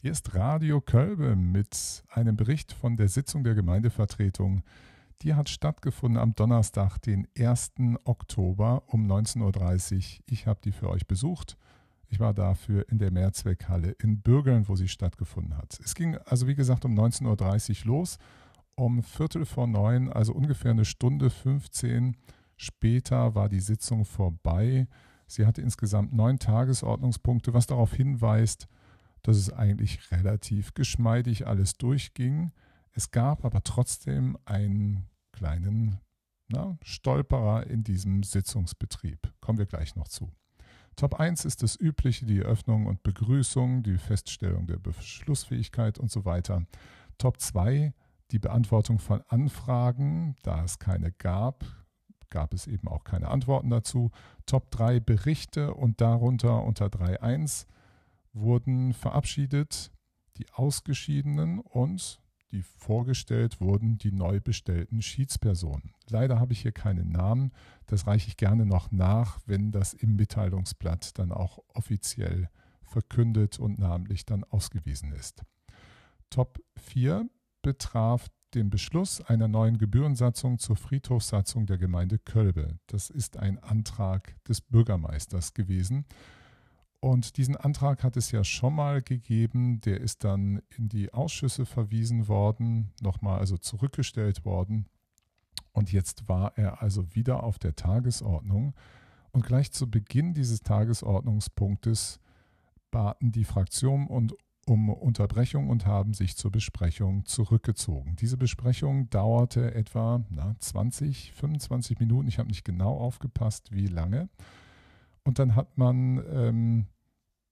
Hier ist Radio Kölbe mit einem Bericht von der Sitzung der Gemeindevertretung. Die hat stattgefunden am Donnerstag, den 1. Oktober um 19.30 Uhr. Ich habe die für euch besucht. Ich war dafür in der Mehrzweckhalle in Bürgeln, wo sie stattgefunden hat. Es ging also, wie gesagt, um 19.30 Uhr los. Um Viertel vor neun, also ungefähr eine Stunde 15 später, war die Sitzung vorbei. Sie hatte insgesamt neun Tagesordnungspunkte, was darauf hinweist, dass es eigentlich relativ geschmeidig alles durchging. Es gab aber trotzdem einen kleinen na, Stolperer in diesem Sitzungsbetrieb. Kommen wir gleich noch zu. Top 1 ist das Übliche, die Eröffnung und Begrüßung, die Feststellung der Beschlussfähigkeit und so weiter. Top 2 die Beantwortung von Anfragen, da es keine gab, gab es eben auch keine Antworten dazu. Top 3 Berichte und darunter unter 3.1 wurden verabschiedet die Ausgeschiedenen und die vorgestellt wurden die neu bestellten Schiedspersonen. Leider habe ich hier keinen Namen, das reiche ich gerne noch nach, wenn das im Mitteilungsblatt dann auch offiziell verkündet und namentlich dann ausgewiesen ist. Top 4 betraf den Beschluss einer neuen Gebührensatzung zur Friedhofssatzung der Gemeinde Kölbe. Das ist ein Antrag des Bürgermeisters gewesen. Und diesen Antrag hat es ja schon mal gegeben, der ist dann in die Ausschüsse verwiesen worden, nochmal also zurückgestellt worden. Und jetzt war er also wieder auf der Tagesordnung. Und gleich zu Beginn dieses Tagesordnungspunktes baten die Fraktionen und um Unterbrechung und haben sich zur Besprechung zurückgezogen. Diese Besprechung dauerte etwa na, 20, 25 Minuten. Ich habe nicht genau aufgepasst, wie lange. Und dann hat man ähm,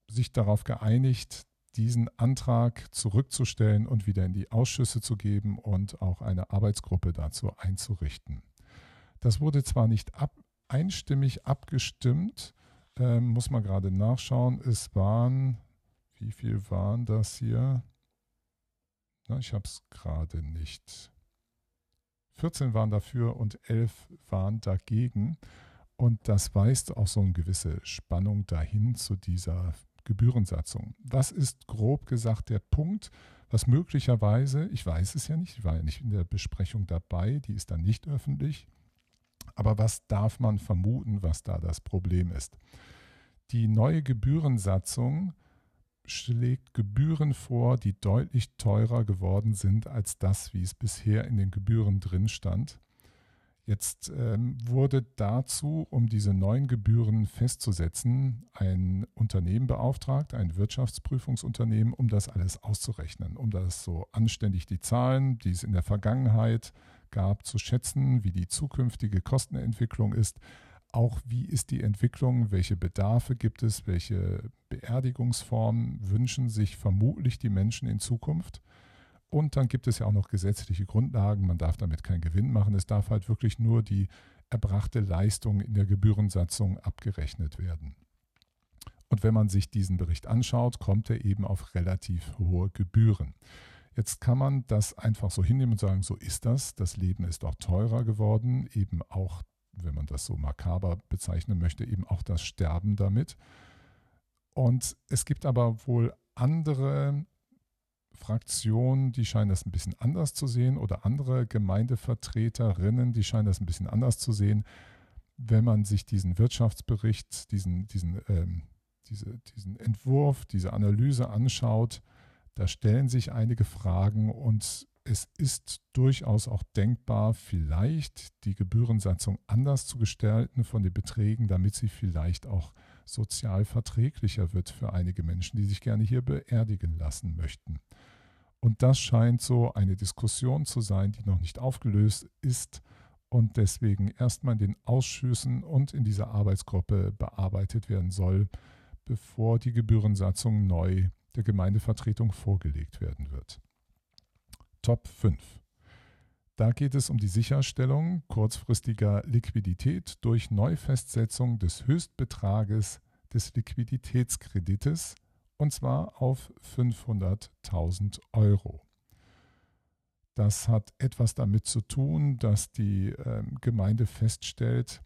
sich darauf geeinigt, diesen Antrag zurückzustellen und wieder in die Ausschüsse zu geben und auch eine Arbeitsgruppe dazu einzurichten. Das wurde zwar nicht ab, einstimmig abgestimmt, äh, muss man gerade nachschauen. Es waren, wie viel waren das hier? Na, ich habe es gerade nicht. 14 waren dafür und 11 waren dagegen. Und das weist auch so eine gewisse Spannung dahin zu dieser Gebührensatzung. Was ist grob gesagt der Punkt, was möglicherweise, ich weiß es ja nicht, ich war ja nicht in der Besprechung dabei, die ist dann nicht öffentlich, aber was darf man vermuten, was da das Problem ist? Die neue Gebührensatzung schlägt Gebühren vor, die deutlich teurer geworden sind als das, wie es bisher in den Gebühren drin stand. Jetzt ähm, wurde dazu, um diese neuen Gebühren festzusetzen, ein Unternehmen beauftragt, ein Wirtschaftsprüfungsunternehmen, um das alles auszurechnen, um das so anständig die Zahlen, die es in der Vergangenheit gab, zu schätzen, wie die zukünftige Kostenentwicklung ist, auch wie ist die Entwicklung, welche Bedarfe gibt es, welche Beerdigungsformen wünschen sich vermutlich die Menschen in Zukunft und dann gibt es ja auch noch gesetzliche Grundlagen. Man darf damit keinen Gewinn machen. Es darf halt wirklich nur die erbrachte Leistung in der Gebührensatzung abgerechnet werden. Und wenn man sich diesen Bericht anschaut, kommt er eben auf relativ hohe Gebühren. Jetzt kann man das einfach so hinnehmen und sagen, so ist das. Das Leben ist auch teurer geworden, eben auch, wenn man das so makaber bezeichnen möchte, eben auch das Sterben damit. Und es gibt aber wohl andere Fraktionen, die scheinen das ein bisschen anders zu sehen oder andere Gemeindevertreterinnen, die scheinen das ein bisschen anders zu sehen. Wenn man sich diesen Wirtschaftsbericht, diesen, diesen, ähm, diese, diesen Entwurf, diese Analyse anschaut, da stellen sich einige Fragen und es ist durchaus auch denkbar, vielleicht die Gebührensatzung anders zu gestalten von den Beträgen, damit sie vielleicht auch sozial verträglicher wird für einige Menschen, die sich gerne hier beerdigen lassen möchten. Und das scheint so eine Diskussion zu sein, die noch nicht aufgelöst ist und deswegen erstmal in den Ausschüssen und in dieser Arbeitsgruppe bearbeitet werden soll, bevor die Gebührensatzung neu der Gemeindevertretung vorgelegt werden wird. Top 5. Da geht es um die Sicherstellung kurzfristiger Liquidität durch Neufestsetzung des Höchstbetrages des Liquiditätskredites und zwar auf 500.000 Euro. Das hat etwas damit zu tun, dass die äh, Gemeinde feststellt,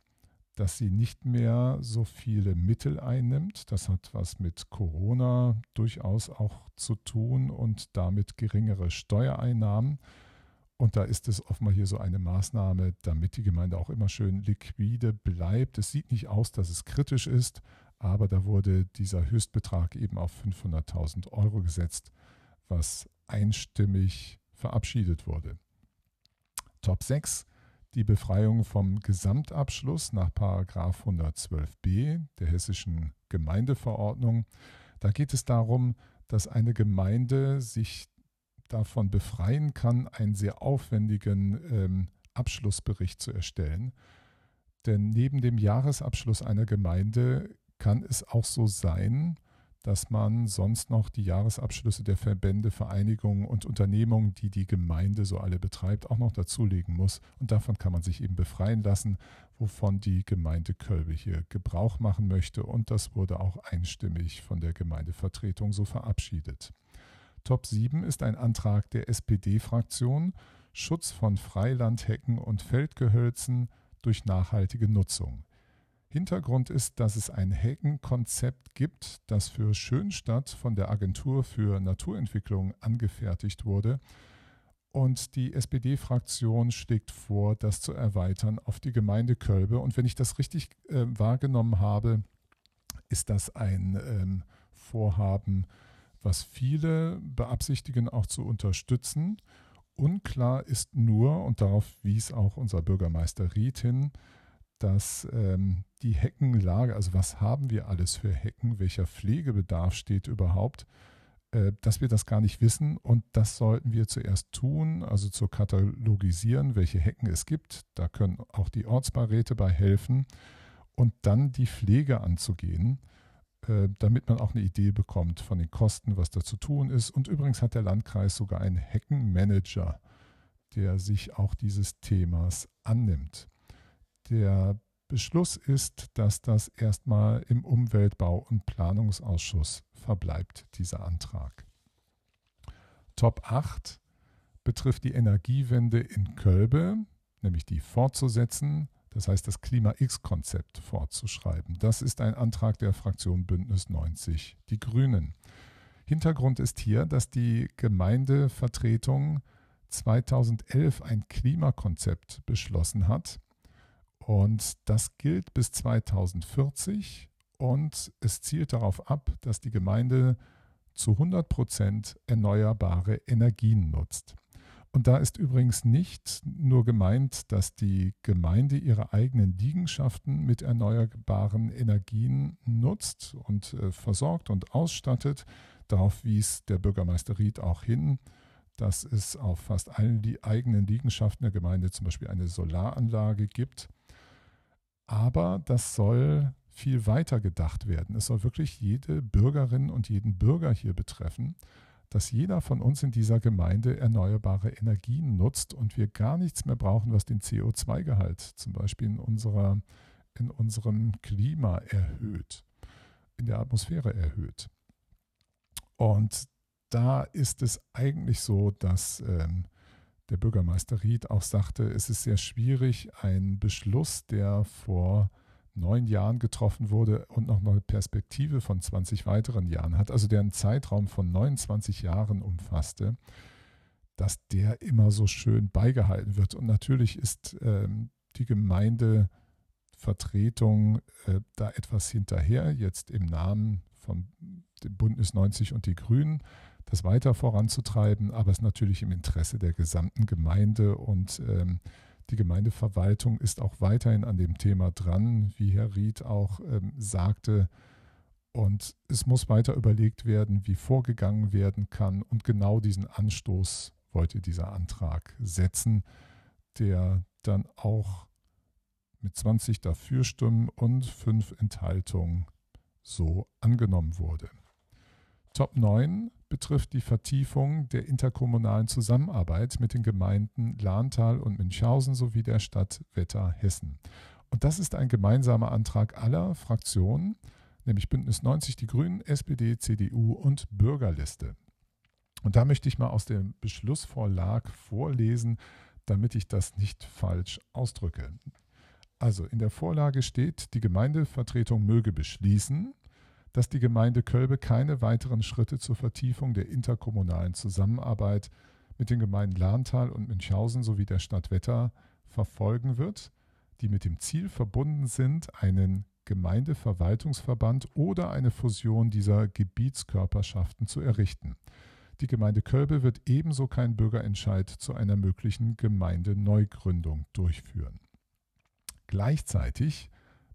dass sie nicht mehr so viele Mittel einnimmt. Das hat was mit Corona durchaus auch zu tun und damit geringere Steuereinnahmen. Und da ist es offenbar hier so eine Maßnahme, damit die Gemeinde auch immer schön liquide bleibt. Es sieht nicht aus, dass es kritisch ist, aber da wurde dieser Höchstbetrag eben auf 500.000 Euro gesetzt, was einstimmig verabschiedet wurde. Top 6 die Befreiung vom Gesamtabschluss nach 112b der hessischen Gemeindeverordnung. Da geht es darum, dass eine Gemeinde sich davon befreien kann, einen sehr aufwendigen ähm, Abschlussbericht zu erstellen. Denn neben dem Jahresabschluss einer Gemeinde kann es auch so sein, dass man sonst noch die Jahresabschlüsse der Verbände, Vereinigungen und Unternehmungen, die die Gemeinde so alle betreibt, auch noch dazulegen muss. Und davon kann man sich eben befreien lassen, wovon die Gemeinde Kölbe hier Gebrauch machen möchte. Und das wurde auch einstimmig von der Gemeindevertretung so verabschiedet. Top 7 ist ein Antrag der SPD-Fraktion, Schutz von Freilandhecken und Feldgehölzen durch nachhaltige Nutzung. Hintergrund ist, dass es ein Heckenkonzept gibt, das für Schönstadt von der Agentur für Naturentwicklung angefertigt wurde. Und die SPD-Fraktion schlägt vor, das zu erweitern auf die Gemeinde Kölbe. Und wenn ich das richtig äh, wahrgenommen habe, ist das ein ähm, Vorhaben, was viele beabsichtigen auch zu unterstützen. Unklar ist nur, und darauf wies auch unser Bürgermeister Ried hin, dass ähm, die Heckenlage, also was haben wir alles für Hecken, welcher Pflegebedarf steht überhaupt, äh, dass wir das gar nicht wissen und das sollten wir zuerst tun, also zu katalogisieren, welche Hecken es gibt. Da können auch die Ortsbeiräte bei helfen und dann die Pflege anzugehen, äh, damit man auch eine Idee bekommt von den Kosten, was da zu tun ist. Und übrigens hat der Landkreis sogar einen Heckenmanager, der sich auch dieses Themas annimmt. Der Beschluss ist, dass das erstmal im Umweltbau- und Planungsausschuss verbleibt, dieser Antrag. Top 8 betrifft die Energiewende in Kölbe, nämlich die fortzusetzen, das heißt das Klima-X-Konzept fortzuschreiben. Das ist ein Antrag der Fraktion Bündnis 90 Die Grünen. Hintergrund ist hier, dass die Gemeindevertretung 2011 ein Klimakonzept beschlossen hat, und das gilt bis 2040 und es zielt darauf ab, dass die Gemeinde zu 100 Prozent erneuerbare Energien nutzt. Und da ist übrigens nicht nur gemeint, dass die Gemeinde ihre eigenen Liegenschaften mit erneuerbaren Energien nutzt und äh, versorgt und ausstattet. Darauf wies der Bürgermeister Ried auch hin dass es auf fast allen die eigenen Liegenschaften der Gemeinde zum Beispiel eine Solaranlage gibt. Aber das soll viel weiter gedacht werden. Es soll wirklich jede Bürgerin und jeden Bürger hier betreffen, dass jeder von uns in dieser Gemeinde erneuerbare Energien nutzt und wir gar nichts mehr brauchen, was den CO2-Gehalt zum Beispiel in, unserer, in unserem Klima erhöht, in der Atmosphäre erhöht. Und da ist es eigentlich so, dass ähm, der Bürgermeister Ried auch sagte, es ist sehr schwierig, ein Beschluss, der vor neun Jahren getroffen wurde und noch eine Perspektive von 20 weiteren Jahren hat, also der einen Zeitraum von 29 Jahren umfasste, dass der immer so schön beigehalten wird. Und natürlich ist ähm, die Gemeindevertretung äh, da etwas hinterher, jetzt im Namen von dem Bündnis 90 und die Grünen das weiter voranzutreiben, aber es ist natürlich im Interesse der gesamten Gemeinde und ähm, die Gemeindeverwaltung ist auch weiterhin an dem Thema dran, wie Herr Ried auch ähm, sagte. Und es muss weiter überlegt werden, wie vorgegangen werden kann. Und genau diesen Anstoß wollte dieser Antrag setzen, der dann auch mit 20 Dafürstimmen und 5 Enthaltungen so angenommen wurde. Top 9 betrifft die Vertiefung der interkommunalen Zusammenarbeit mit den Gemeinden Lahntal und Münchhausen sowie der Stadt Wetter-Hessen. Und das ist ein gemeinsamer Antrag aller Fraktionen, nämlich Bündnis 90, die Grünen, SPD, CDU und Bürgerliste. Und da möchte ich mal aus dem Beschlussvorlag vorlesen, damit ich das nicht falsch ausdrücke. Also in der Vorlage steht, die Gemeindevertretung möge beschließen, dass die Gemeinde Kölbe keine weiteren Schritte zur Vertiefung der interkommunalen Zusammenarbeit mit den Gemeinden Lahntal und Münchhausen sowie der Stadt Wetter verfolgen wird, die mit dem Ziel verbunden sind, einen Gemeindeverwaltungsverband oder eine Fusion dieser Gebietskörperschaften zu errichten. Die Gemeinde Kölbe wird ebenso keinen Bürgerentscheid zu einer möglichen Gemeindeneugründung durchführen. Gleichzeitig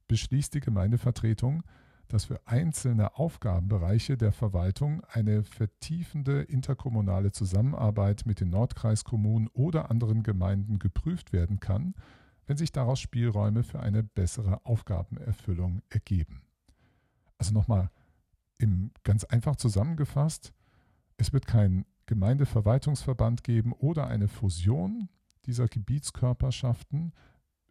beschließt die Gemeindevertretung, dass für einzelne Aufgabenbereiche der Verwaltung eine vertiefende interkommunale Zusammenarbeit mit den Nordkreiskommunen oder anderen Gemeinden geprüft werden kann, wenn sich daraus Spielräume für eine bessere Aufgabenerfüllung ergeben. Also nochmal ganz einfach zusammengefasst, es wird keinen Gemeindeverwaltungsverband geben oder eine Fusion dieser Gebietskörperschaften.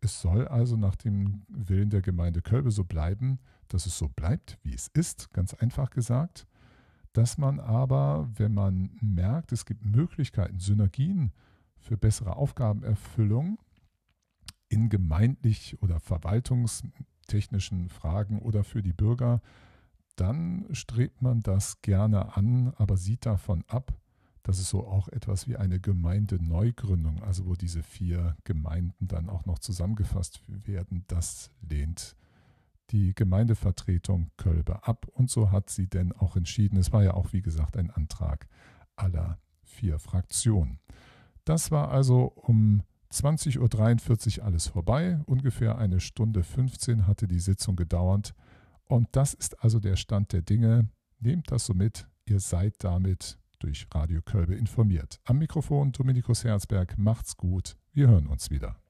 Es soll also nach dem Willen der Gemeinde Kölbe so bleiben, dass es so bleibt, wie es ist, ganz einfach gesagt, dass man aber, wenn man merkt, es gibt Möglichkeiten, Synergien für bessere Aufgabenerfüllung in gemeindlich oder verwaltungstechnischen Fragen oder für die Bürger, dann strebt man das gerne an, aber sieht davon ab, dass es so auch etwas wie eine Gemeindeneugründung, also wo diese vier Gemeinden dann auch noch zusammengefasst werden, das lehnt die Gemeindevertretung Kölbe ab. Und so hat sie denn auch entschieden. Es war ja auch, wie gesagt, ein Antrag aller vier Fraktionen. Das war also um 20.43 Uhr alles vorbei. Ungefähr eine Stunde 15 hatte die Sitzung gedauert. Und das ist also der Stand der Dinge. Nehmt das so mit. Ihr seid damit durch Radio Kölbe informiert. Am Mikrofon Dominikus Herzberg. Macht's gut. Wir hören uns wieder.